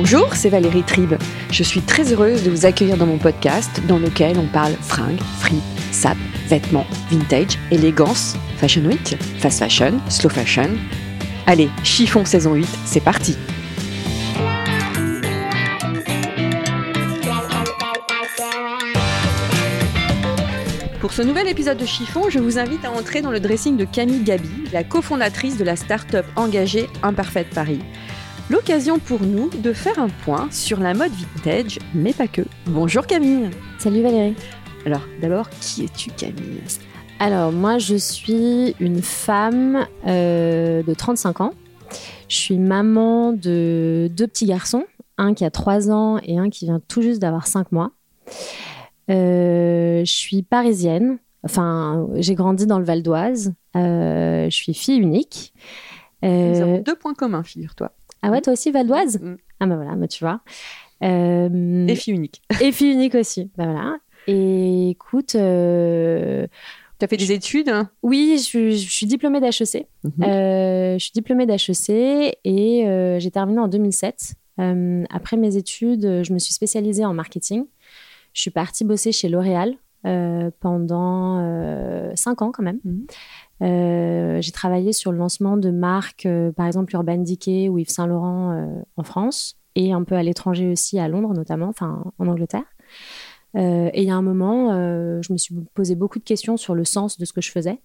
Bonjour, c'est Valérie Tribe. Je suis très heureuse de vous accueillir dans mon podcast dans lequel on parle fringues, frites, sap, vêtements, vintage, élégance, fashion week, fast fashion, slow fashion. Allez, chiffon saison 8, c'est parti Pour ce nouvel épisode de Chiffon, je vous invite à entrer dans le dressing de Camille Gabi, la cofondatrice de la start-up engagée Imparfaite Paris. L'occasion pour nous de faire un point sur la mode vintage, mais pas que. Bonjour Camille Salut Valérie. Alors, d'abord, qui es-tu Camille? Alors, moi, je suis une femme euh, de 35 ans. Je suis maman de deux petits garçons, un qui a 3 ans et un qui vient tout juste d'avoir 5 mois. Euh, je suis parisienne. Enfin, j'ai grandi dans le Val d'Oise. Euh, je suis fille unique. Nous avons deux points communs, figure-toi. Ah ouais, toi aussi Val d'Oise Mm. Ah bah voilà, bah tu vois. Euh, Et fille unique. et fille unique aussi. Bah voilà. Et écoute, euh, Tu as fait des études hein? Oui, je, suis- je suis diplômée d'HEC. Mhm. Euh, je suis diplômée d'HEC et euh, j'ai terminé en 2007. Euh, après mes études, je me suis spécialisée en marketing. Je suis partie bosser chez L'Oréal pendant euh, cinq ans quand même. Mhm. Euh, j'ai travaillé sur le lancement de marques, euh, par exemple Urban Decay ou Yves Saint Laurent euh, en France et un peu à l'étranger aussi, à Londres notamment, enfin en Angleterre. Euh, et il y a un moment, euh, je me suis posé beaucoup de questions sur le sens de ce que je faisais.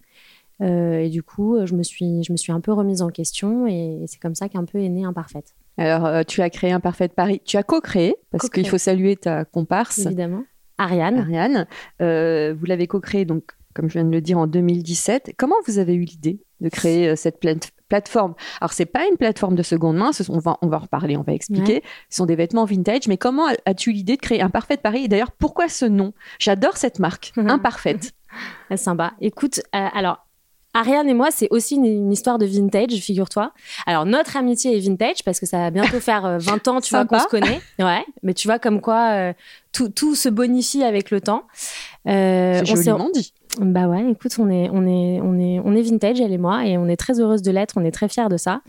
Euh, et du coup, je me, suis, je me suis un peu remise en question et c'est comme ça qu'un peu est née Imparfaite, Alors, euh, tu as créé Imparfaite Paris. Tu as co-créé, parce qu'il faut saluer ta comparse, évidemment. Ariane. Ariane. Euh, vous l'avez co-créé, donc, comme je viens de le dire, en 2017. Comment vous avez eu l'idée de créer euh, cette plate- plateforme? Alors, c'est pas une plateforme de seconde main, ce sont- on, va, on va en reparler, on va expliquer. Ce sont des vêtements vintage, mais comment as-tu eu l'idée de créer Imparfaite Paris? Et d'ailleurs, pourquoi ce nom? J'adore cette marque, Imparfaite. Ah, sympa. Écoute, euh, alors, Ariane et moi, c'est aussi une, une histoire de vintage, figure-toi. Alors, notre amitié est vintage parce que ça va bientôt faire euh, 20 ans, tu vois, qu'on se connaît. Ouais, mais tu vois comme quoi euh, tout, tout se bonifie avec le temps. Euh, on s'est- joliment dit. Bah ouais, écoute, on est, on est, on est, on est vintage, elle et moi, et on est très heureuse de l'être, on est très fiers de ça.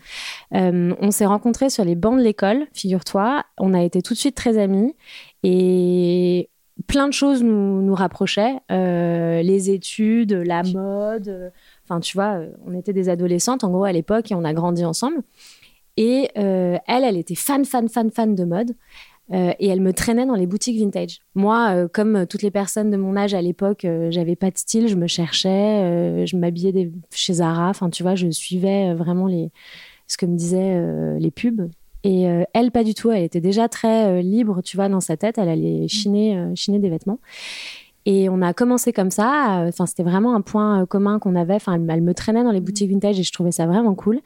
Euh, on s'est rencontrés sur les bancs de l'école, figure-toi. On a été tout de suite très amis et plein de choses nous, nous rapprochaient. Euh, les études, la mode, euh, enfin tu vois, euh, on était des adolescentes en gros à l'époque et on a grandi ensemble. Et euh, elle, elle était fan, fan, fan, fan de mode. Euh, et elle me traînait dans les boutiques vintage. Moi, euh, comme toutes les personnes de mon âge à l'époque, j'avais pas de style, je me cherchais, je m'habillais des- chez Zara. Enfin, tu vois, je suivais vraiment les, ce que me disaient les pubs. Et elle, pas du tout. Elle était déjà très libre, tu vois, dans sa tête. Elle allait chiner, euh, chiner des vêtements. Et on a commencé comme ça. euh, Enfin, c'était vraiment un point euh, commun qu'on avait. Enfin, elle, elle me traînait dans les boutiques vintage et je trouvais ça vraiment cool.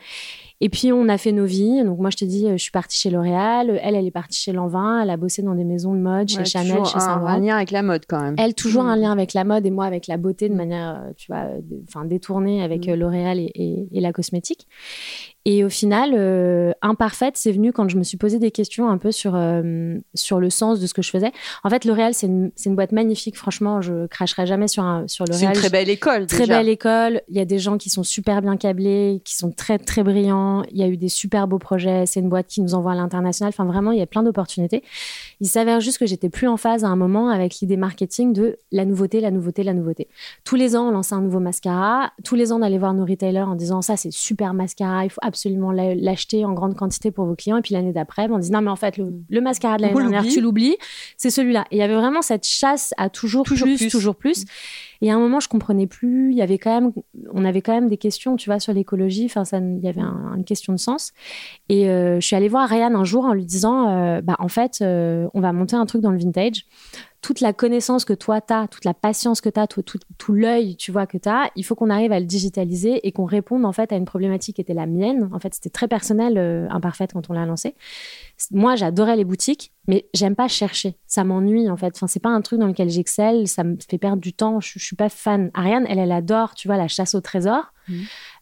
Et puis, on a fait nos vies. Donc, moi, je te dis, euh, je suis partie chez L'Oréal. Elle, elle est partie chez Lanvin. Elle a bossé dans des maisons de mode, chez Ouais, Chanel, toujours chez Saint un, lien avec la mode, quand même. Elle, toujours Mm. un lien avec la mode et moi avec la beauté de manière, euh, tu vois, euh, enfin détournée avec Mm. euh, L'Oréal et, et- et la cosmétique. Et au final, euh, Imparfaite, c'est venu quand je me suis posé des questions un peu sur, euh, sur le sens de ce que je faisais. En fait, L'Oréal, c'est une, c'est une boîte magnifique. Franchement, je cracherai jamais sur, un, sur C'est L'Oréal. une très belle école, Très déjà. belle école. Il y a des gens qui sont super bien câblés, qui sont très, très brillants. Il y a eu des super beaux projets. C'est une boîte qui nous envoie à l'international. Enfin, vraiment, il y a plein d'opportunités. Il s'avère juste que j'étais plus en phase à un moment avec l'idée marketing de la nouveauté, la nouveauté, la nouveauté. Tous les ans, on lançait un nouveau mascara. Tous les ans, on allait voir nos retailers en disant ça, c'est super mascara. Il faut absolument l'a- l'acheter en grande quantité pour vos clients. Et puis l'année d'après, on dit non, mais en fait, le, le mascara de l'année dernière, tu l'oublies. C'est celui-là. Et il y avait vraiment cette chasse à toujours, Toujours plus, plus. toujours plus. Et à un moment, je comprenais plus. Il y avait quand même, on avait quand même des questions, tu vois, sur l'écologie. Enfin, ça, il y avait un- une question de sens. Et euh, je suis allée voir Ryan un jour en lui disant, euh, bah, en fait, euh, on va monter un truc dans le vintage. Toute la connaissance que toi tu as, toute la patience que tu as, tout, tout, l'œil, tu vois, que tu as, il faut qu'on arrive à le digitaliser et qu'on réponde en fait à une problématique qui était la mienne. En fait, c'était très personnel, euh, imparfaite quand on l'a lancé. Moi, j'adorais les boutiques, mais j'aime pas chercher. Ça m'ennuie en fait. Enfin, c'est pas un truc dans lequel j'excelle. Ça me fait perdre du temps. Je, suis pas fan. Ariane, elle, elle adore, tu vois, la chasse au trésor. Mmh.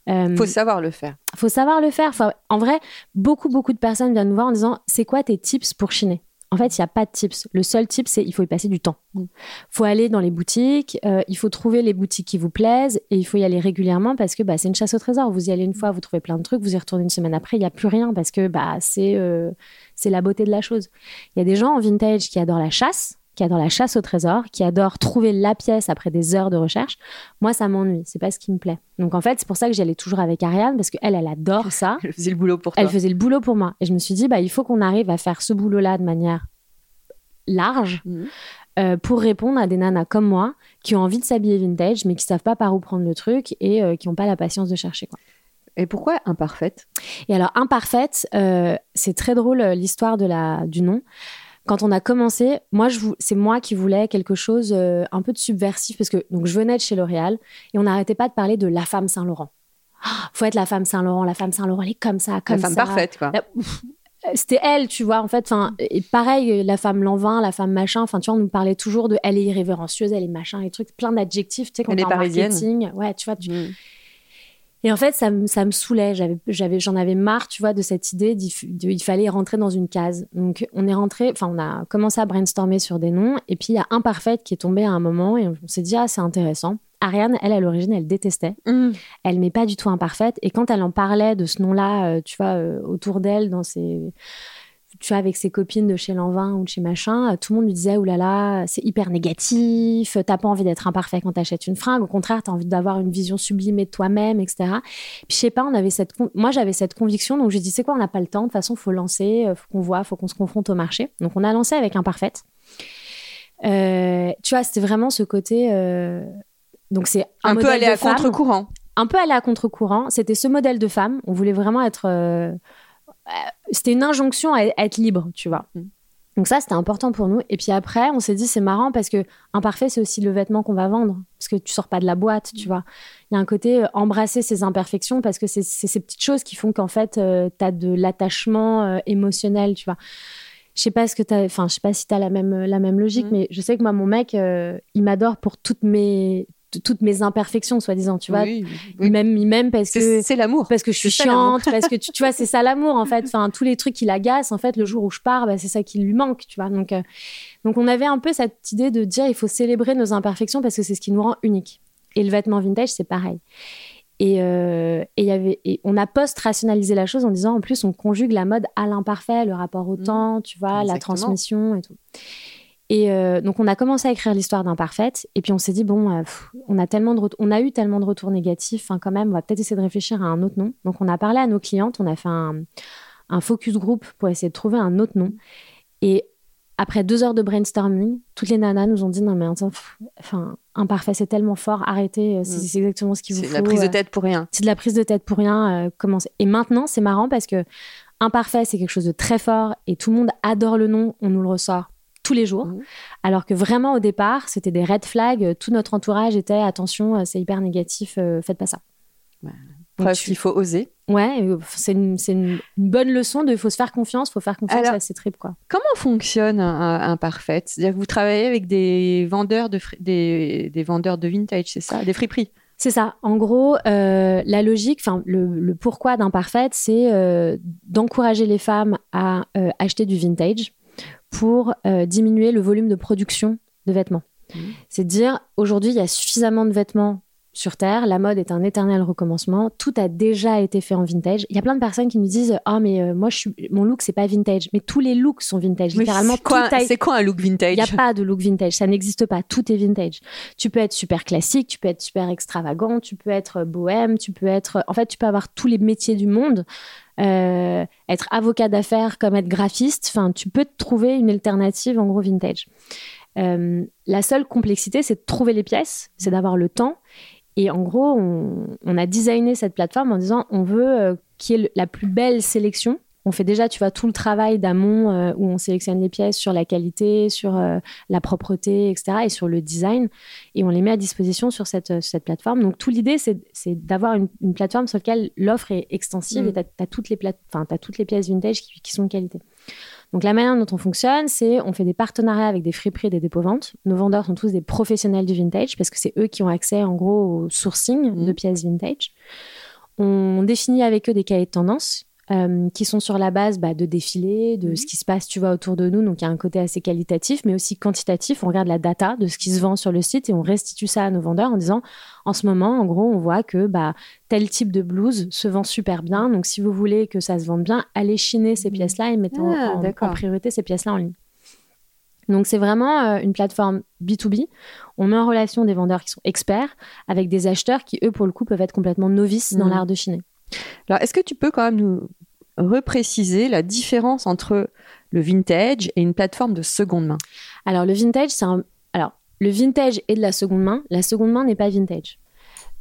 Euh, faut savoir le faire. Faut savoir le faire. en vrai, beaucoup, beaucoup de personnes viennent nous voir en disant c'est quoi tes tips pour chiner? En fait, il n'y a pas de tips. Le seul tip, c'est il faut y passer du temps. Il mm. faut aller dans les boutiques, euh, il faut trouver les boutiques qui vous plaisent et il faut y aller régulièrement parce que bah, c'est une chasse au trésor. Vous y allez une fois, vous trouvez plein de trucs, vous y retournez une semaine après, il n'y a plus rien parce que bah, c'est euh, c'est la beauté de la chose. Il y a des gens en vintage qui adorent la chasse qui adore la chasse au trésor, qui adore trouver la pièce après des heures de recherche. Moi, ça m'ennuie. C'est pas ce qui me plaît. Donc, en fait, c'est pour ça que j'y allais toujours avec Ariane, parce qu'elle, elle adore ça. Elle faisait le boulot pour toi. Elle faisait le boulot pour moi. Et je me suis dit, bah, il faut qu'on arrive à faire ce boulot-là de manière large. Mhm. Euh, pour répondre à des nanas comme moi qui ont envie de s'habiller vintage mais qui savent pas par où prendre le truc et euh, qui n'ont pas la patience de chercher. Quoi. Et pourquoi imparfaite? Et alors imparfaite, euh, c'est très drôle l'histoire de la du nom quand on a commencé, moi, c'est moi qui voulais quelque chose euh, un peu de subversif parce que donc je venais de chez L'Oréal et on n'arrêtait pas de parler de la femme Saint-Laurent. Ah, faut être la femme Saint-Laurent, la femme Saint-Laurent, elle est comme ça, comme ça. La femme parfaite, quoi. C'était elle, tu vois, en fait. Enfin, pareil, la femme Lanvin, la femme machin. Enfin, tu vois, on nous parlait toujours de, elle est irrévérencieuse, elle est machin, et trucs, plein d'adjectifs, tu sais, quand elle est parisienne. Marketing, ouais, tu vois. Tu, mm. Et en fait, ça, me, ça me saoulait. J'avais, j'avais, j'en avais marre, tu vois, de cette idée d'il fallait rentrer dans une case. Donc, on est rentré, enfin, on a commencé à brainstormer sur des noms. Et puis, il y a Imparfaite qui est tombé à un moment et on s'est dit, ah, c'est intéressant. Ariane, elle, à l'origine, elle détestait. Mmh. Elle n'est pas du tout imparfaite. Et quand elle en parlait de ce nom-là, euh, tu vois, euh, autour d'elle, dans ses tu vois, avec ses copines de chez Lanvin ou de chez machin, euh, tout le monde lui disait, oulala, là là, c'est hyper négatif, t'as pas envie d'être imparfait quand t'achètes une fringue, au contraire, t'as envie d'avoir une vision sublimée de toi-même, etc. Puis je sais pas, on avait cette, moi j'avais cette conviction, donc j'ai dit, c'est quoi, on n'a pas le temps, de toute façon, faut lancer, euh, faut qu'on voit, faut qu'on se confronte au marché. Donc on a lancé avec Imparfaite. Euh, tu vois, c'était vraiment ce côté. Euh... Donc c'est un, peu aller à contre-courant. Un peu aller à contre-courant. C'était ce modèle de femme. On voulait vraiment être euh, c'était une injonction à, être libre, tu vois. Mm. Donc ça, c'était important pour nous. Et puis après, on s'est dit, c'est marrant parce que imparfait, c'est aussi le vêtement qu'on va vendre. Parce que tu sors pas de la boîte, tu mm. vois. Il y a un côté euh, embrasser ses imperfections parce que c'est ces petites choses qui font qu'en fait, euh, tu as de l'attachement émotionnel, tu vois. Je sais pas ce que tu enfin, je sais pas si tu as la même, la même logique, mm. mais je sais que moi, mon mec, il m'adore pour toutes mes, toutes mes imperfections, soi-disant, tu vois. Oui, Il m'aime, parce que c'est l'amour. Parce que je suis chiante, parce que tu, vois, c'est ça l'amour en fait. Enfin, tous les trucs qui l'agacent, en fait, le jour où je pars, bah, c'est ça qui lui manque, tu vois. Donc, euh, donc, on avait un peu cette idée de dire, il faut célébrer nos imperfections parce que c'est ce qui nous rend uniques. Et le vêtement vintage, c'est pareil. Et, euh, et, y avait, et on a post-rationalisé la chose en disant, en plus, on conjugue la mode à l'imparfait, le rapport au mmh. temps, tu vois, la transmission et tout. Et euh, donc, on a commencé à écrire l'histoire d'Imparfaite. Et puis, on s'est dit, bon, euh, on, a tellement de on a eu tellement de retours négatifs, hein, quand même, on va peut-être essayer de réfléchir à un autre nom. Donc, on a parlé à nos clientes, on a fait un, un focus group pour essayer de trouver un autre nom. Et après deux heures de brainstorming, toutes les nanas nous ont dit, non, mais enfin, Imparfait, c'est tellement fort, arrêtez, euh, mm. c'est exactement ce qu'il vous faut. C'est de la prise de tête pour rien. C'est de la prise de tête pour rien. commencez. Et maintenant, c'est marrant parce que Imparfait, c'est quelque chose de très fort et tout le monde adore le nom, on nous le ressort tous les jours. Mmh. Alors que vraiment au départ, c'était des red flags. Tout notre entourage était attention, euh, c'est hyper négatif, euh, faites pas ça. Preuve qu'il faut oser. Ouais, euh, c'est une, bonne leçon de faut se faire confiance, faut faire confiance à ses tripes. Quoi. Comment fonctionne un, parfait? C'est-à-dire que vous travaillez avec des vendeurs de, des, vendeurs de vintage, c'est ça? Des friperies? C'est ça. En gros, la logique, enfin le, pourquoi d'imparfait, c'est d'encourager les femmes à acheter du vintage pour euh, diminuer le volume de production de vêtements. Mmh. C'est dire, aujourd'hui, il y a suffisamment de vêtements sur Terre, la mode est un éternel recommencement, tout a déjà été fait en vintage. Il y a plein de personnes qui nous disent "Ah mais euh, moi je suis mon look c'est pas vintage." Mais tous les looks sont vintage, littéralement C'est quoi, quoi un look vintage? Il n'y a pas de look vintage, ça n'existe pas, tout est vintage. Tu peux être super classique, tu peux être super extravagant, tu peux être bohème, tu peux être en fait, tu peux avoir tous les métiers du monde. Euh, être avocat d'affaires comme être graphiste, enfin, tu peux te trouver une alternative en gros vintage. Euh, la seule complexité, c'est de trouver les pièces, c'est d'avoir le temps. Et en gros, on, a designé cette plateforme en disant on veut euh, qu'il y ait la plus belle sélection, on fait déjà, tu vois, tout le travail d'amont euh, où on sélectionne les pièces sur la qualité, sur euh, la propreté, etc., et sur le design, et on les met à disposition sur cette, cette plateforme. Donc, tout l'idée, c'est d'avoir une, plateforme sur laquelle l'offre est extensive mm. et tu as, toutes les as toutes les pièces vintage qui, qui sont de qualité. Donc la manière dont on fonctionne, c'est on fait des partenariats avec des friperies et des dépôts-ventes. Nos vendeurs sont tous des professionnels du vintage parce que c'est eux qui ont accès en gros au sourcing de mm. pièces vintage. On définit avec eux des cahiers de tendance euh, qui sont sur la base bah, de défilés, de mhm. ce qui se passe, tu vois, autour de nous. Donc, il y a un côté assez qualitatif, mais aussi quantitatif. On regarde la data de ce qui se vend sur le site et on restitue ça à nos vendeurs en disant, en ce moment, en gros, on voit que bah, tel type de blouse se vend super bien. Donc, si vous voulez que ça se vende bien, allez chiner ces mhm. pièces-là et mettez en, ah, priorité ces pièces-là en ligne. Donc c'est vraiment euh, une plateforme B2B. On met en relation des vendeurs qui sont experts avec des acheteurs qui, eux, pour le coup, peuvent être complètement novices dans mhm. l'art de chiner. Alors, est-ce que tu peux quand même nous repréciser la différence entre le vintage et une plateforme de seconde main Alors, le vintage, c'est un... Alors, le vintage est de la seconde main. La seconde main n'est pas vintage.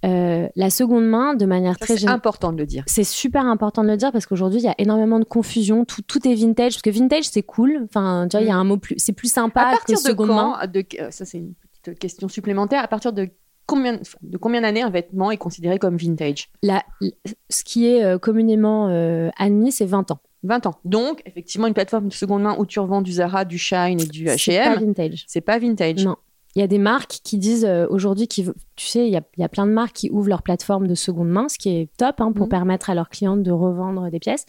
Euh, la seconde main, de manière très C'est important de le dire. C'est super important de le dire parce qu'aujourd'hui, il y a énormément de confusion. Tout, tout est vintage parce que vintage, c'est cool. Enfin, tu vois, il y a mm. un mot plus, c'est plus sympa à partir que de seconde main. De, euh, ça, c'est une petite question supplémentaire. À partir de combien, de combien d'années un vêtement est considéré comme vintage? La, Ce qui est euh, communément euh, admis, c'est 20 ans. 20 ans. Donc, effectivement, une plateforme de seconde main où tu revends du Zara, du Shine et du H&M. C'est pas vintage. C'est pas vintage. Non. Il y a des marques qui disent euh, aujourd'hui, qui, tu sais, il y, a, y, a, plein de marques qui ouvrent leur plateforme de seconde main, ce qui est top hein, pour mmh. permettre à leurs clientes de revendre des pièces.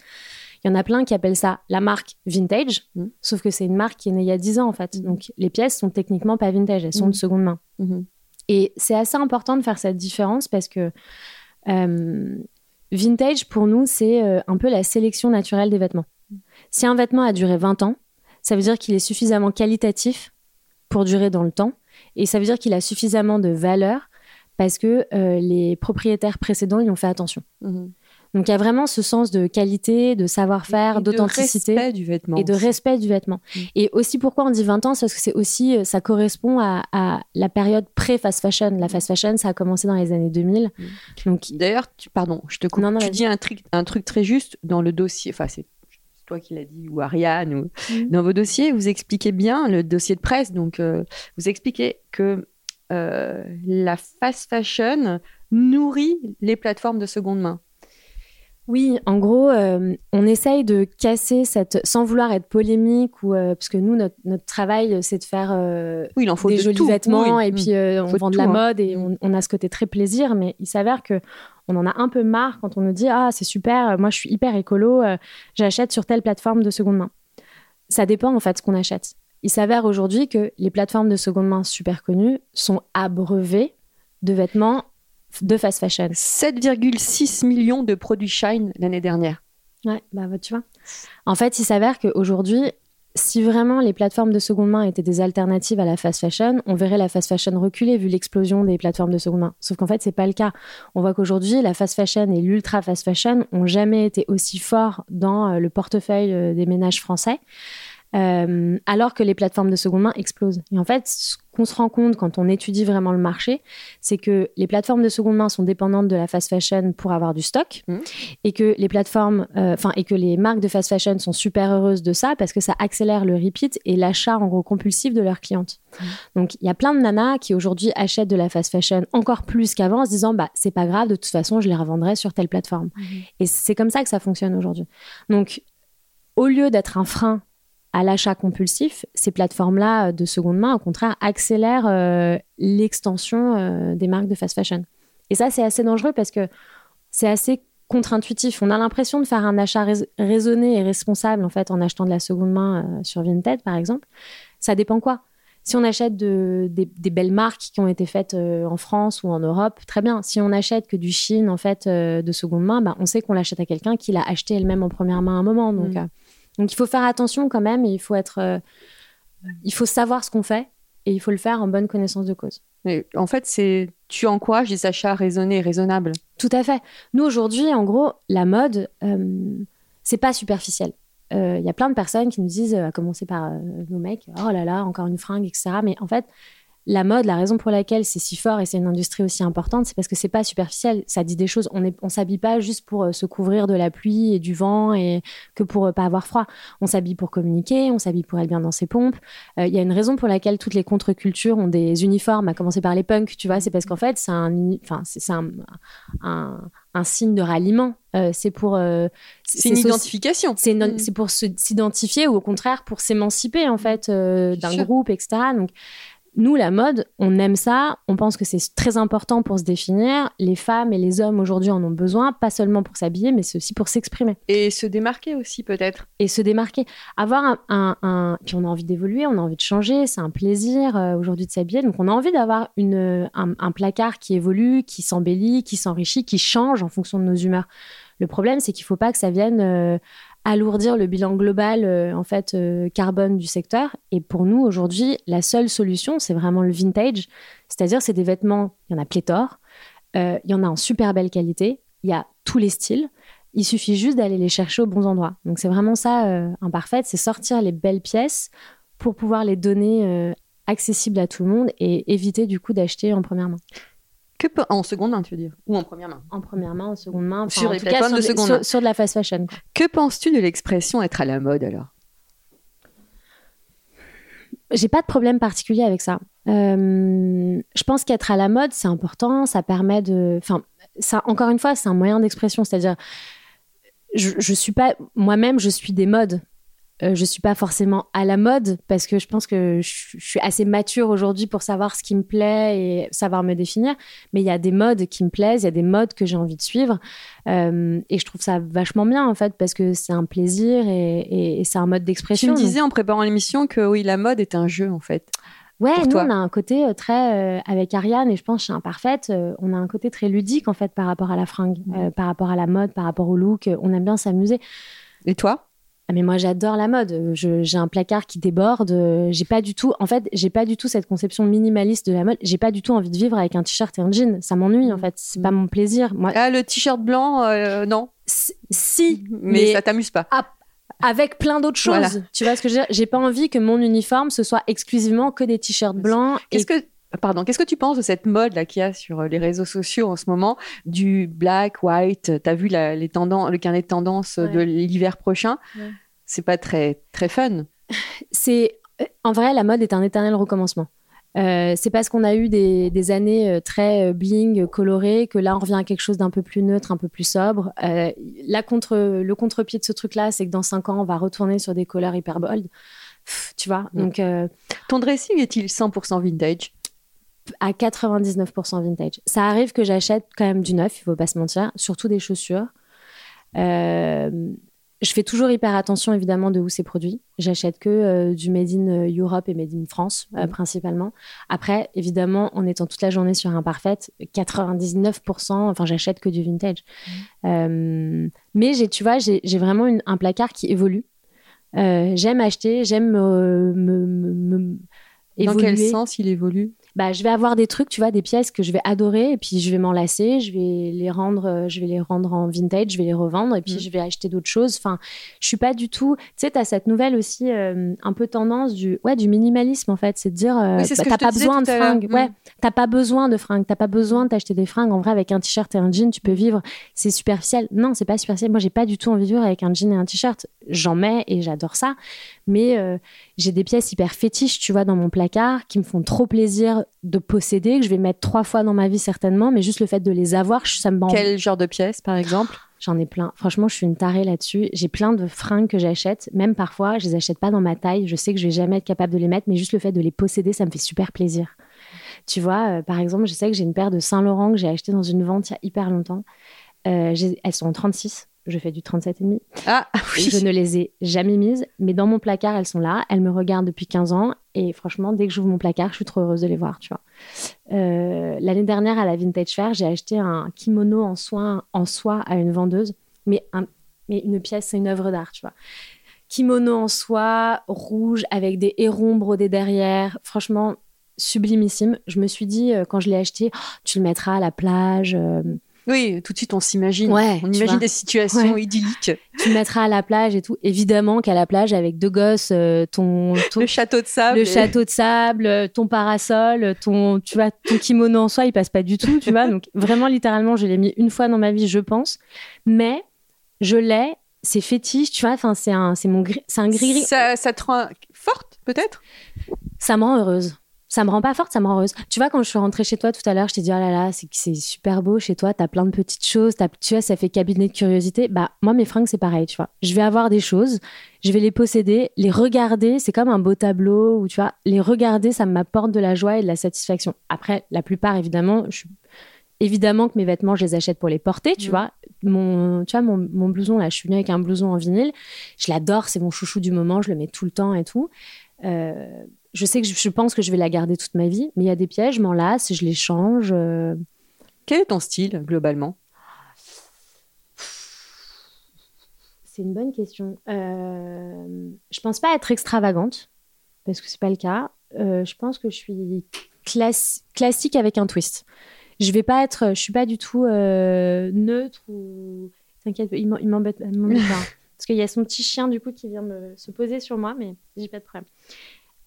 Il y en a plein qui appellent ça la marque vintage, mmh. sauf que c'est une marque qui est née il y a 10 ans en fait. Mmh. Donc les pièces sont techniquement pas vintage, elles sont de seconde main. Et c'est assez important de faire cette différence parce que euh, vintage, pour nous, c'est euh, un peu la sélection naturelle des vêtements. Si un vêtement a duré 20 ans, ça veut dire qu'il est suffisamment qualitatif pour durer dans le temps et ça veut dire qu'il a suffisamment de valeur parce que euh, les propriétaires précédents y ont fait attention. Mhm. Donc il y a vraiment ce sens de qualité, de savoir-faire, d'authenticité et de respect du vêtement. Mm. Et aussi pourquoi on dit 20 ans, c'est parce que c'est aussi euh, ça correspond à, la période pré-fast fashion. La fast fashion, ça a commencé dans les années 2000. Mm. Donc d'ailleurs, tu, pardon, je te coupe. tu dis un truc, un truc très juste dans le dossier. Enfin, c'est toi qui l'as dit ou Ariane ou mm. dans vos dossiers, vous expliquez bien le dossier de presse. Donc euh, vous expliquez que euh, la fast fashion nourrit les plateformes de seconde main. Oui, en gros, euh, on essaye de casser cette, sans vouloir être polémique ou euh, parce que nous, notre, travail, c'est de faire euh, oui, il en faut des jolis vêtements et puis on vend de la hein. mode et mmh. on, a ce côté très plaisir. Mais il s'avère que on en a un peu marre quand on nous dit ah c'est super, moi je suis hyper écolo, j'achète sur telle plateforme de seconde main. Ça dépend en fait ce qu'on achète. Il s'avère aujourd'hui que les plateformes de seconde main super connues sont abreuvées de vêtements de fast fashion. 7,6 millions de produits Shine l'année dernière. Ouais, bah, tu vois. En fait, il s'avère qu'aujourd'hui, si vraiment les plateformes de seconde main étaient des alternatives à la fast fashion, on verrait la fast fashion reculer vu l'explosion des plateformes de seconde main. Sauf qu'en fait, c'est pas le cas. On voit qu'aujourd'hui, la fast fashion et l'ultra fast fashion ont jamais été aussi forts dans euh, le portefeuille euh, des ménages français. Euh, alors que les plateformes de seconde main explosent. Et en fait, ce qu'on se rend compte quand on étudie vraiment le marché, c'est que les plateformes de seconde main sont dépendantes de la fast fashion pour avoir du stock, mmh. et que les plateformes, euh, enfin, et que les marques de fast fashion sont super heureuses de ça parce que ça accélère le repeat et l'achat en gros compulsif de leurs clientes. Mmh. Donc, il y a plein de nanas qui aujourd'hui achètent de la fast fashion encore plus qu'avant en se disant, bah, c'est pas grave, de toute façon, je les revendrai sur telle plateforme. Mmh. Et c'est comme ça que ça fonctionne aujourd'hui. Donc, au lieu d'être un frein à l'achat compulsif, ces plateformes-là euh, de seconde main, au contraire, accélèrent euh, l'extension euh, des marques de fast fashion. Et ça, c'est assez dangereux parce que c'est assez contre-intuitif. On a l'impression de faire un achat raisonné et responsable en fait en achetant de la seconde main sur Vinted, par exemple. Ça dépend quoi. Si on achète des, belles marques qui ont été faites en France ou en Europe, très bien. Si on achète que du Chine en fait de seconde main, bah, on sait qu'on l'achète à quelqu'un qui l'a acheté elle-même en première main à un moment. Donc mm. Donc il faut faire attention quand même et il faut être, euh, il faut savoir ce qu'on fait et il faut le faire en bonne connaissance de cause. en fait, c'est tu encourages des achats raisonnés et raisonnables. Tout à fait. Nous aujourd'hui, en gros, la mode, euh, c'est pas superficiel. Il euh, y a plein de personnes qui nous disent, à commencer par nos mecs, oh là là, encore une fringue, etc. Mais en fait, la mode, la raison pour laquelle c'est si fort et c'est une industrie aussi importante, c'est parce que c'est pas superficiel. Ça dit des choses. On ne on s'habille pas juste pour euh, se couvrir de la pluie et du vent et que pour euh, pas avoir froid. On s'habille pour communiquer, on s'habille pour être bien dans ses pompes. Euh, Il y a une raison pour laquelle toutes les contre-cultures ont des uniformes, à commencer par les punks, tu vois. C'est parce qu'en fait, c'est un, enfin, c'est un, un, un, signe de ralliement. c'est pour. c'est une identification. C'est mm. pour s'identifier ou au contraire pour s'émanciper en fait d'un groupe, etc. Donc nous, la mode, on aime ça, on pense que c'est très important pour se définir. Les femmes et les hommes aujourd'hui en ont besoin, pas seulement pour s'habiller, mais c'est aussi pour s'exprimer. Et se démarquer aussi, peut-être. Et se démarquer. Avoir un, un, Puis on a envie d'évoluer, on a envie de changer, c'est un plaisir euh, aujourd'hui de s'habiller. Donc on a envie d'avoir une, un, placard qui évolue, qui s'embellit, qui s'enrichit, qui change en fonction de nos humeurs. Le problème, c'est qu'il ne faut pas que ça vienne euh, alourdir le bilan global euh, en fait euh, carbone du secteur. Et pour nous aujourd'hui, la seule solution, c'est vraiment le vintage, c'est-à-dire c'est des vêtements, il y en a pléthore, euh, il y en a en super belle qualité, il y a tous les styles. Il suffit juste d'aller les chercher aux bons endroits. Donc c'est vraiment ça, un parfait, c'est sortir les belles pièces pour pouvoir les donner accessibles à tout le monde et éviter du coup d'acheter en première main. Que En seconde main, tu veux dire? Ou en première main? En première main, en seconde main. sur les plateformes de seconde main. Sur, de la fast fashion. Que penses-tu de l'expression être à la mode alors? J'ai pas de problème particulier avec ça. Euh, je pense qu'être à la mode, c'est important. Ça permet de. Enfin, ça, encore une fois, c'est un moyen d'expression. C'est-à-dire, je, je suis pas. Moi-même, je suis des modes. Euh, je suis pas forcément à la mode parce que je pense que je, suis assez mature aujourd'hui pour savoir ce qui me plaît et savoir me définir. Mais il y a des modes qui me plaisent, il y a des modes que j'ai envie de suivre. Euh, et je trouve ça vachement bien en fait parce que c'est un plaisir et, c'est un mode d'expression. Tu me disais en préparant l'émission que oui, la mode est un jeu en fait. Ouais, nous on a un côté euh, très avec Ariane et je pense chez Imparfaite, on a un côté très ludique en fait par rapport à la fringue, par rapport à la mode, par rapport au look. On aime bien s'amuser. Et toi? Ah, mais moi j'adore la mode. J'ai un placard qui déborde. J'ai pas du tout, en fait, j'ai pas du tout cette conception minimaliste de la mode. J'ai pas du tout envie de vivre avec un t-shirt et un jean. Ça m'ennuie en fait. C'est pas mon plaisir. Moi, ah, le t-shirt blanc, euh, non. Si, mais, ça t'amuse pas. avec plein d'autres choses. Tu vois ce que je veux dire? J'ai pas envie que mon uniforme ce soit exclusivement que des t-shirts blancs. Qu'est-ce que Pardon, qu'est-ce que tu penses de cette mode là qu'il y a sur euh, les réseaux sociaux en ce moment? Du black, white T'as vu les tendances, le carnet de tendance de l'hiver prochain? C'est pas très très fun. C'est en vrai la mode est un éternel recommencement. Euh, c'est parce qu'on a eu des, années euh, très bling, colorées, que là on revient à quelque chose d'un peu plus neutre, un peu plus sobre. là, contre, le contre-pied de ce truc-là, c'est que dans cinq ans, on va retourner sur des couleurs hyper bold. tu vois mm. Donc, Ton dressing est-il 100% vintage? À 99% vintage. Ça arrive que j'achète quand même du neuf, il faut pas se mentir, surtout des chaussures. Euh, je fais toujours hyper attention évidemment de où c'est produit. J'achète que euh, du made in Europe et made in France euh, principalement. Après, évidemment, en étant toute la journée sur un parfait, 99%, enfin j'achète que du vintage. mais j'ai, tu vois, j'ai, vraiment un placard qui évolue. j'aime acheter, j'aime me, me, Dans quel sens il évolue? Bah, je vais avoir des trucs, tu vois, des pièces que je vais adorer et puis je vais m'en lasser, je vais les rendre, euh, je vais les rendre en vintage, je vais les revendre et puis mm. je vais acheter d'autres choses. Enfin, je suis pas du tout. Tu sais, tu as cette nouvelle aussi euh, un peu tendance du, ouais, du minimalisme en fait, c'est de dire, euh, bah, t'as pas besoin de fringues. Ouais, t'as pas besoin de fringues, t'as pas besoin de t'acheter des fringues. En vrai, avec un t-shirt et un jean, tu peux vivre. C'est superficiel. Non, c'est pas superficiel. Moi, j'ai pas du tout envie de vivre avec un jean et un t-shirt. J'en mets et j'adore ça, mais j'ai des pièces hyper fétiches, tu vois, dans mon placard qui me font trop plaisir de posséder, que je vais mettre trois fois dans ma vie certainement, mais juste le fait de les avoir, ça me Quel genre de pièces, par exemple? J'en ai plein. Franchement, je suis une tarée là-dessus. J'ai plein de fringues que j'achète. Même parfois, je les achète pas dans ma taille. Je sais que je vais jamais être capable de les mettre, mais juste le fait de les posséder, ça me fait super plaisir. Tu vois, euh, par exemple, je sais que j'ai une paire de Saint-Laurent que j'ai acheté dans une vente il y a hyper longtemps. Euh, elles sont en 36 je fais du 37,5. Ah, oui. Je ne les ai jamais mises, mais dans mon placard, elles sont là. Elles me regardent depuis 15 ans. Et franchement, dès que j'ouvre mon placard, je suis trop heureuse de les voir, tu vois. Euh, l'année dernière, à la Vintage Fair, j'ai acheté un kimono en soie, en soie à une vendeuse. Mais, mais une pièce, c'est une œuvre d'art, tu vois. Kimono en soie, rouge, avec des hérons brodés derrière. Franchement, sublimissime. Je me suis dit, euh, quand je l'ai acheté, oh, tu le mettras à la plage. Euh, Oui, tout de suite on s'imagine. Ouais, on imagine vois. des situations Ouais. idylliques. Tu me mettras à la plage et tout. Évidemment qu'à la plage, avec deux gosses, euh, ton, ton- Le château de sable. le et- château de sable, euh, ton parasol, ton, tu vois, ton kimono en soi, il passe pas du tout, tu vois. Donc vraiment, littéralement, je l'ai mis une fois dans ma vie, je pense. Mais je l'ai, c'est fétiche, tu vois. Enfin, c'est un, c'est mon, gris- c'est un gris gris. Ça, ça te rend forte, peut-être? Ça me rend heureuse. Ça me rend pas forte, ça me rend heureuse. Tu vois, quand je suis rentrée chez toi tout à l'heure, je t'ai dit, oh là là, c'est, super beau chez toi, t'as plein de petites choses, tu vois, ça fait cabinet de curiosité. Bah, moi, mes fringues, c'est pareil, tu vois. Je vais avoir des choses, je vais les posséder, les regarder, c'est comme un beau tableau où, tu vois, les regarder, ça m'apporte de la joie et de la satisfaction. Après, la plupart, évidemment, je suis- Évidemment que mes vêtements, je les achète pour les porter, tu Mhm. vois. Mon, tu vois, mon, mon blouson, là, je suis venue avec un blouson en vinyle. Je l'adore, c'est mon chouchou du moment, je le mets tout le temps et tout. Euh, je sais que je, je pense que je vais la garder toute ma vie, mais il y a des pièges, je m'en lasse, je les change. euh. Quel est ton style, globalement? C'est une bonne question. Euh, je pense pas être extravagante, parce que c'est pas le cas. Euh, je pense que je suis classe- classique avec un twist. Je vais pas être, je suis pas du tout euh, neutre ou. T'inquiète, il m'embête pas. Parce qu'il y a son petit chien du coup qui vient me, se poser sur moi, mais j'ai pas de problème.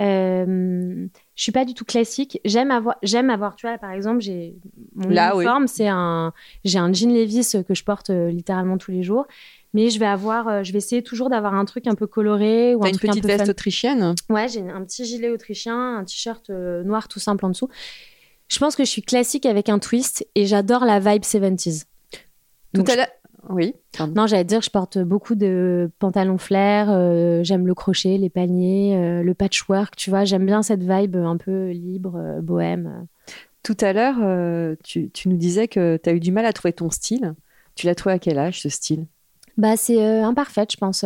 Euh, je suis pas du tout classique. J'aime avoir, j'aime avoir, tu vois, par exemple, j'ai mon Là, oui. uniforme, c'est un, j'ai un jean Levi's que je porte euh, littéralement tous les jours, mais je vais avoir, euh, je vais essayer toujours d'avoir un truc un peu coloré ou T'as un une truc petite un peu veste fun. autrichienne Ouais, j'ai un petit gilet autrichien, un t-shirt euh, noir tout simple en dessous. Je pense que je suis classique avec un twist et j'adore la vibe 70s. Tout à l'heure. Oui. pardon. non, j'allais dire, je porte beaucoup de pantalons flair, euh, j'aime le crochet, les paniers, euh, le patchwork, tu vois, j'aime bien cette vibe un peu libre, euh, bohème. Tout à l'heure, euh, tu, tu nous disais que tu as eu du mal à trouver ton style. Tu l'as trouvé à quel âge, ce style? Bah, c'est imparfaite, je pense.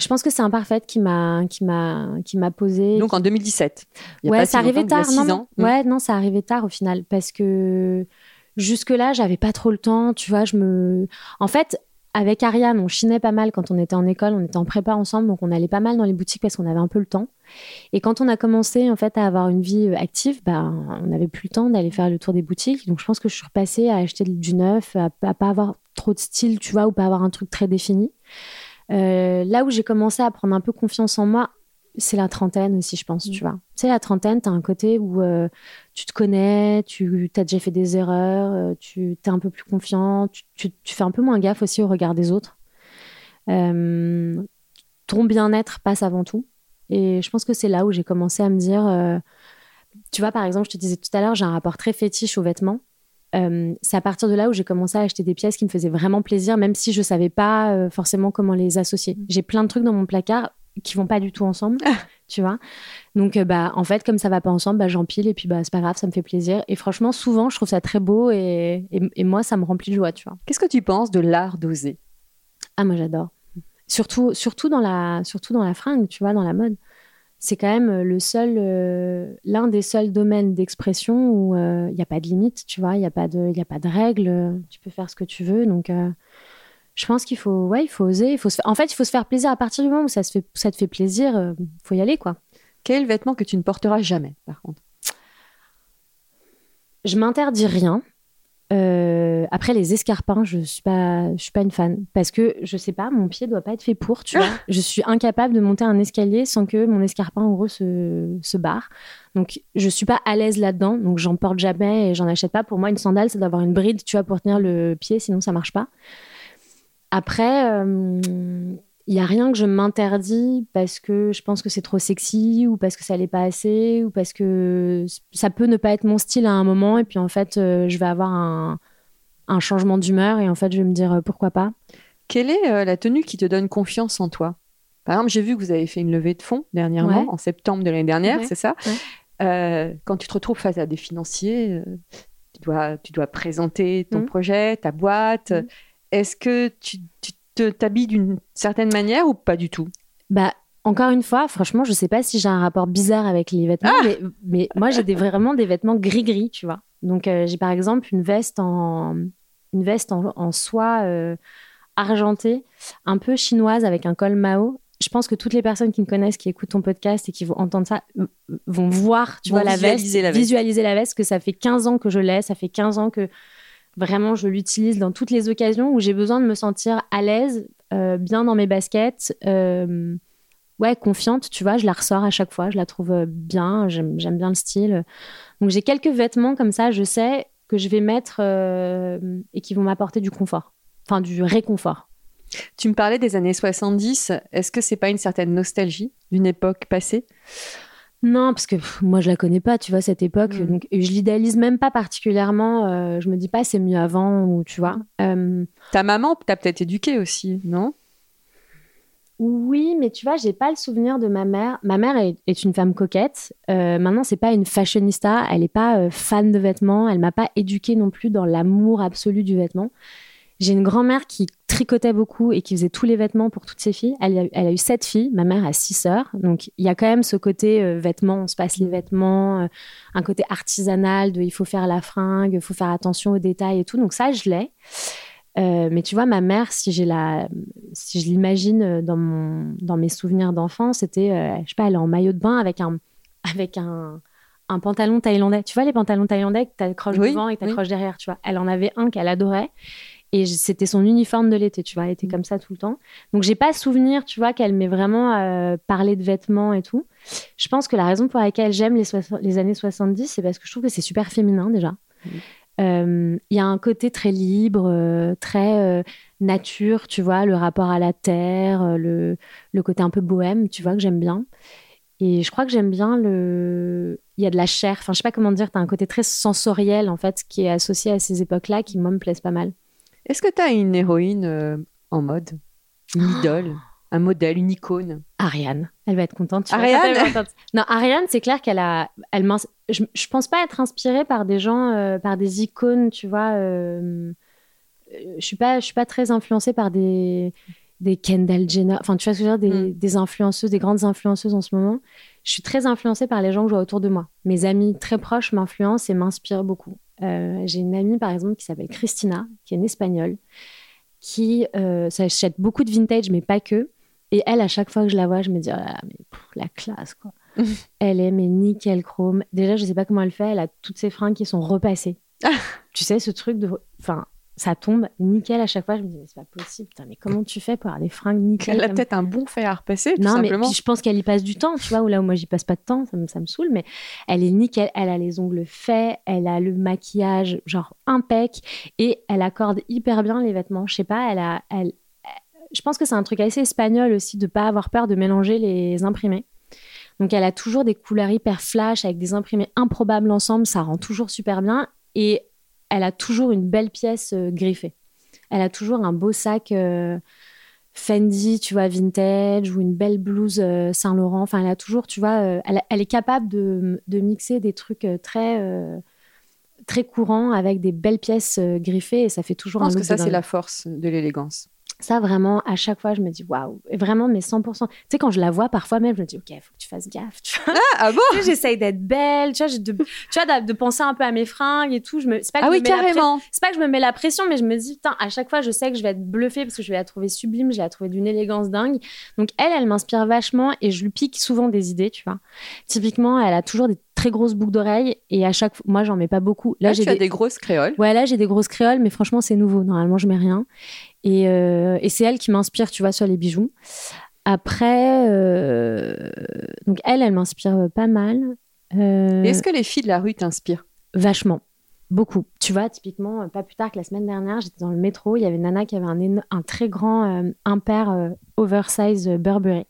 Je pense que c'est imparfaite qui m'a qui m'a qui m'a posé. Donc en 2017. Il y a ouais, pas si ça arrivait tard. six Non, ans. Mm. Ouais, non, ça arrivait tard au final parce que jusque là, j'avais pas trop le temps. Tu vois, je me. En fait, avec Ariane, on chinait pas mal quand on était en école. On était en prépa ensemble, donc on allait pas mal dans les boutiques parce qu'on avait un peu le temps. Et quand on a commencé en fait à avoir une vie euh, active, bah, on n'avait plus le temps d'aller faire le tour des boutiques. Donc je pense que je suis repassée à acheter du neuf, à, à pas avoir trop de style, tu vois, ou pas avoir un truc très défini. Euh, là où j'ai commencé à prendre un peu confiance en moi, c'est la trentaine aussi, je pense, tu vois. Tu sais, la trentaine, t'as un côté où euh, tu te connais, tu as déjà fait des erreurs, euh, tu es un peu plus confiant, tu, tu- tu fais un peu moins gaffe aussi au regard des autres. Euh, ton bien-être passe avant tout. Et je pense que c'est là où j'ai commencé à me dire, euh, tu vois, par exemple, je te disais tout à l'heure, j'ai un rapport très fétiche aux vêtements. Euh, c'est à partir de là où j'ai commencé à acheter des pièces qui me faisaient vraiment plaisir, même si je savais pas euh, forcément comment les associer. J'ai plein de trucs dans mon placard qui vont pas du tout ensemble, tu vois. Donc, euh, bah, en fait, comme ça va pas ensemble, bah, j'empile et puis bah, c'est pas grave, ça me fait plaisir. Et franchement, souvent, je trouve ça très beau et, et, et moi, ça me remplit de joie, tu vois. Qu'est-ce que tu penses de l'art d'oser? Ah, moi, j'adore. Surtout, surtout, dans la, surtout dans la fringue, tu vois, dans la mode. C'est quand même euh, le seul, euh, l'un des seuls domaines d'expression où il n'y a pas de limite, tu vois, il n'y a pas de, y a pas de règles, tu peux faire ce que tu veux. Donc, euh, je pense qu'il faut, ouais, il faut oser. Il faut se En fait, il faut se faire plaisir à partir du moment où ça, se fait, ça te fait plaisir, euh, faut y aller, quoi. Quel vêtement que tu ne porteras jamais, par contre? Je m'interdis rien. Euh, après les escarpins, je suis pas, je suis pas une fan parce que je sais pas, mon pied doit pas être fait pour, tu vois. je suis incapable de monter un escalier sans que mon escarpin en gros se, se barre. Donc je suis pas à l'aise là-dedans, donc j'en porte jamais et j'en achète pas. Pour moi, une sandale, c'est d'avoir une bride, tu vois, pour tenir le pied, sinon ça marche pas. Après, euh, il y a rien que je m'interdis parce que je pense que c'est trop sexy ou parce que ça l'est pas assez ou parce que ça peut ne pas être mon style à un moment et puis en fait euh, je vais avoir un, un changement d'humeur et en fait je vais me dire euh, pourquoi pas. Quelle est euh, la tenue qui te donne confiance en toi? Par exemple, j'ai vu que vous avez fait une levée de fonds dernièrement, Ouais. en septembre de l'année dernière, Ouais. c'est ça? Euh, Quand tu te retrouves face à des financiers, euh, tu, dois, tu dois présenter ton Mhm. projet, ta boîte. Mhm. Est-ce que tu, tu te t'habilles d'une certaine manière ou pas du tout? Bah encore une fois, franchement, je sais pas si j'ai un rapport bizarre avec les vêtements, mais, mais moi j'ai des, vraiment des vêtements gris-gris, tu vois. Donc euh, j'ai par exemple une veste en une veste en, en soie euh, argentée, un peu chinoise avec un col Mao. Je pense que toutes les personnes qui me connaissent, qui écoutent ton podcast et qui vont entendre ça, vont voir, tu Vont vois, la veste, visualiser la veste. visualiser la veste, que ça fait 15 ans que je l'ai, ça fait 15 ans que Vraiment, je l'utilise dans toutes les occasions où j'ai besoin de me sentir à l'aise, euh, bien dans mes baskets. Euh, ouais, confiante, tu vois, je la ressors à chaque fois, je la trouve euh, bien, j'aime bien le style. Donc j'ai quelques vêtements comme ça, je sais que je vais mettre et qui vont m'apporter du confort, enfin du réconfort. Tu me parlais des années 70, est-ce que c'est pas une certaine nostalgie d'une époque passée? Non, parce que moi je la connais pas, tu vois cette époque, mm. donc je l'idéalise même pas particulièrement. Euh, je me dis pas c'est mieux avant ou tu vois. Euh, Ta maman t'a peut-être éduquée aussi, non? Oui, mais tu vois, j'ai pas le souvenir de ma mère. Ma mère est, une femme coquette. Euh, maintenant, c'est pas une fashionista. Elle est pas fan de vêtements. Elle m'a pas éduquée non plus dans l'amour absolu du vêtement. J'ai une grand-mère qui tricotait beaucoup et qui faisait tous les vêtements pour toutes ses filles. Elle a, eu sept filles, ma mère a six sœurs. Donc il y a quand même ce côté euh, vêtements, on se passe les vêtements, euh, un côté artisanal de il faut faire la fringue, il faut faire attention aux détails et tout. Donc ça, je l'ai. Euh, mais tu vois, ma mère, si j'ai la, si je l'imagine dans mon, dans mes souvenirs d'enfance, c'était, je sais pas, elle est en maillot de bain avec un, avec un, un pantalon thaïlandais. Tu vois les pantalons thaïlandais que tu accroches devant et que tu accroches derrière, tu vois. Elle en avait un qu'elle adorait. Et c'était son uniforme de l'été, tu vois. Elle était mm. comme ça tout le temps. Donc, j'ai pas souvenir, tu vois, qu'elle m'ait vraiment euh, parlé de vêtements et tout. Je pense que la raison pour laquelle j'aime les, les, années 70, c'est parce que je trouve que c'est super féminin déjà. Mm. Euh, il y a un côté très libre, euh, très nature, tu vois, le rapport à la terre, le, le, côté un peu bohème, tu vois, que j'aime bien. Et je crois que j'aime bien le. Il y a de la chair, enfin, je sais pas comment dire, tu as un côté très sensoriel, en fait, qui est associé à ces époques-là, qui, moi, me plaisent pas mal. Est-ce que tu as une héroïne euh, en mode? Une idole? Un modèle, une icône? Ariane. Elle va être contente. Ariane? Non, Ariane, c'est clair qu'elle a. Elle je, je pense pas être inspirée par des gens, euh, par des icônes, tu vois. Euh, je suis pas, je suis pas très influencée par des des Kendall Jenner. Enfin, tu vois ce que je veux dire, des, mm. des, influenceuses, des grandes influenceuses en ce moment. Je suis très influencée par les gens que je vois autour de moi. Mes amis très proches m'influencent et m'inspirent beaucoup. Euh, j'ai une amie, par exemple, qui s'appelle Christina, qui est une espagnole, qui euh, s'achète beaucoup de vintage, mais pas que. Et elle, à chaque fois que je la vois, je me dis, oh mais la classe, quoi. elle est, mais nickel chrome. Déjà, je sais pas comment elle fait, elle a toutes ses fringues qui sont repassées. tu sais, ce truc de. Enfin, ça tombe nickel à chaque fois. Je me dis, mais c'est pas possible. mais comment tu fais pour avoir des fringues nickel Elle a peut-être un bon fer à repasser, tout non, simplement. mais je pense qu'elle y passe du temps, tu vois, ou là où moi j'y passe pas de temps, ça me, ça me saoule, mais elle est nickel. Elle a les ongles faits, elle a le maquillage genre impec et elle accorde hyper bien les vêtements. Je sais pas, elle a. Elle, je pense que c'est un truc assez espagnol aussi de pas avoir peur de mélanger les imprimés. Donc elle a toujours des couleurs hyper flash avec des imprimés improbables ensemble, ça rend toujours super bien. Et elle a toujours une belle pièce euh, griffée. Elle a toujours un beau sac euh, Fendi, tu vois, vintage, ou une belle blouse euh, Saint-Laurent. Enfin, elle a toujours, tu vois, elle, est capable de, mixer des trucs très, très courants avec des belles pièces griffées et ça fait toujours Je pense que ça, c'est la force de l'élégance. Ça, vraiment, à chaque fois, je me dis waouh. Vraiment, mais 100%. Tu sais, quand je la vois, parfois même, je me dis, OK, il faut que tu fasses gaffe. Tu vois ah, ah bon? J'essaye d'être belle, tu vois, de, tu vois de, penser un peu à mes fringues et tout. Je me, pas que ah oui, carrément. C'est pas que je me mets la pression, mais je me dis, putain, à chaque fois, je sais que je vais être bluffée parce que je vais la trouver sublime, je vais la trouver d'une élégance dingue. Donc, elle, elle m'inspire vachement et je lui pique souvent des idées, tu vois. Typiquement, elle a toujours des très grosses boucles d'oreilles et à chaque fois, moi, j'en mets pas beaucoup. Là, j'ai des... des grosses créoles? Ouais, là, j'ai des grosses créoles, mais franchement, c'est nouveau. Normalement, je mets rien. Euh, et, c'est elle qui m'inspire, tu vois, sur les bijoux. Après, euh, donc elle, elle m'inspire pas mal. Euh, Est-ce que les filles de la rue t'inspirent? Vachement. Beaucoup. Tu vois, typiquement, pas plus tard que la semaine dernière, j'étais dans le métro, il y avait nana qui avait un, un très grand impair oversize Burberry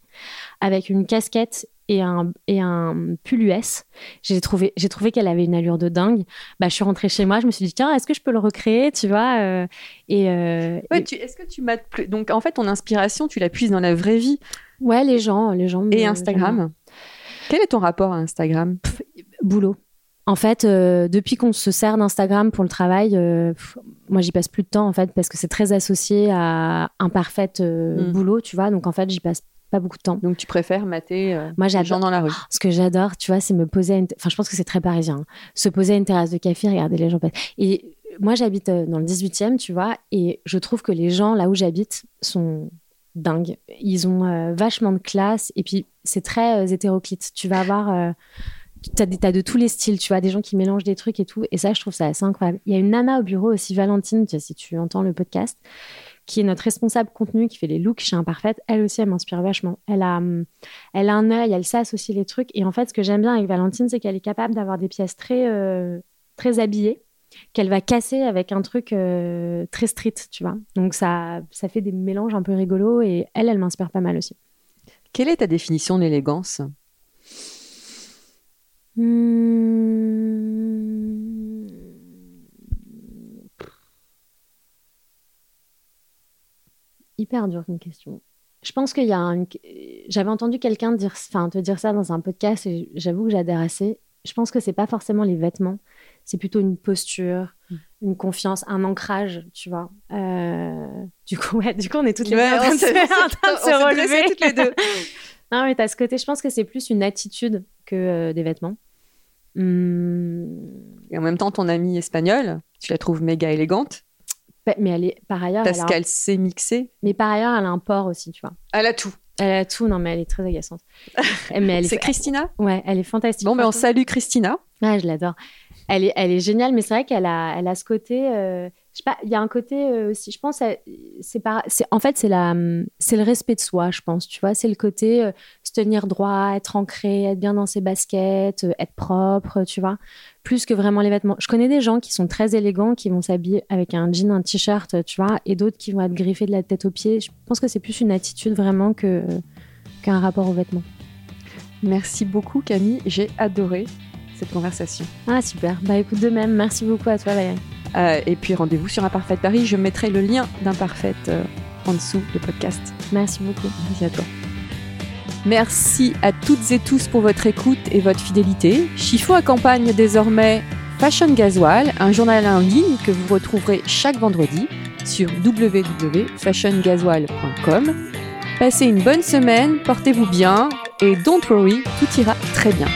avec une casquette et un, et un pull US. J'ai trouvé, j'ai trouvé qu'elle avait une allure de dingue. Bah, je suis rentrée chez moi, je me suis dit, tiens, est-ce que je peux le recréer, tu vois euh, et, euh, Est-ce que tu m'as. Donc, en fait, ton inspiration, tu la puises dans la vraie vie Ouais, les gens. Les gens et Instagram Quel est ton rapport à Instagram? Boulot. En fait, euh, depuis qu'on se sert d'Instagram pour le travail, moi j'y passe plus de temps en fait parce que c'est très associé à un parfait hmm. boulot, tu vois. Donc en fait, j'y passe pas beaucoup de temps. Donc tu préfères mater euh, Moi, les gens dans la rue Ce que j'adore, tu vois, c'est me poser à une... Enfin, je pense que c'est très parisien. Hein. Se poser à une terrasse de café, regarder les gens passer. Et moi, j'habite euh, dans le 18e, tu vois, et je trouve que les gens là où j'habite sont dingues. Ils ont euh, vachement de classe, et puis c'est très hétéroclite. Tu vas avoir T'as, t'as de tous les styles, tu vois, des gens qui mélangent des trucs et tout. Et ça, je trouve ça assez incroyable. Il y a une nana au bureau aussi, Valentine, si tu entends le podcast, qui est notre responsable contenu, qui fait les looks chez Imparfaite. Elle aussi, elle m'inspire vachement. Elle a, hum, elle a un œil, elle sait associer les trucs. Et en fait, ce que j'aime bien avec Valentine, c'est qu'elle est capable d'avoir des pièces très, euh, très habillées qu'elle va casser avec un truc euh, très street, tu vois. Donc ça, ça fait des mélanges un peu rigolos et elle, elle m'inspire pas mal aussi. Quelle est ta définition d'élégance. Hyper dure une question. Je pense qu'il y a un... J'avais entendu quelqu'un dire, enfin, te dire ça dans un podcast et j'avoue que j'adhère assez. Je pense que c'est pas forcément les vêtements, c'est plutôt une posture, Mm. une confiance, un ancrage, tu vois. Euh, Du coup, ouais, du coup, on est toutes les Ouais, deux en train on se, en train de on se relever. toutes les deux. non, mais t'as ce côté, je pense que c'est plus une attitude que euh, des vêtements. Hmm. Et en même temps, ton amie espagnole, tu la trouves méga élégante Mais elle est, par ailleurs, parce qu'elle sait mixer. mais par ailleurs, elle a un port aussi, tu vois. Elle a tout. Elle a tout, non, mais elle est très agaçante. mais C'est Christina? Ouais, elle est fantastique. Bon, ben on salue Christina. Ah, je l'adore. Elle est, elle est géniale, mais c'est vrai qu'elle a, elle a ce côté. euh, il y a un côté euh, aussi. Je pense, c'est en fait, c'est le respect de soi, je pense. Tu vois, c'est le côté euh, se tenir droit, être ancré, être bien dans ses baskets, euh, être propre, tu vois, plus que vraiment les vêtements. Je connais des gens qui sont très élégants, qui vont s'habiller avec un jean, un t-shirt, tu vois, et d'autres qui vont être griffés de la tête aux pieds. Je pense que c'est plus une attitude vraiment que qu'un rapport aux vêtements. Merci beaucoup, Camille. J'ai adoré cette conversation. Ah super. Bah écoute de même. Merci beaucoup à toi Valérie. Euh, et puis rendez-vous sur Imparfait Paris. Je mettrai le lien d'Imparfait euh, en dessous du podcast. Merci beaucoup. Merci à toi. Merci à toutes et tous pour votre écoute et votre fidélité. Chifo accompagne désormais Fashion Gasoil, un journal en ligne que vous retrouverez chaque vendredi sur www.fashiongasoil.com. Passez une bonne semaine, portez-vous bien et don't worry, tout ira très bien.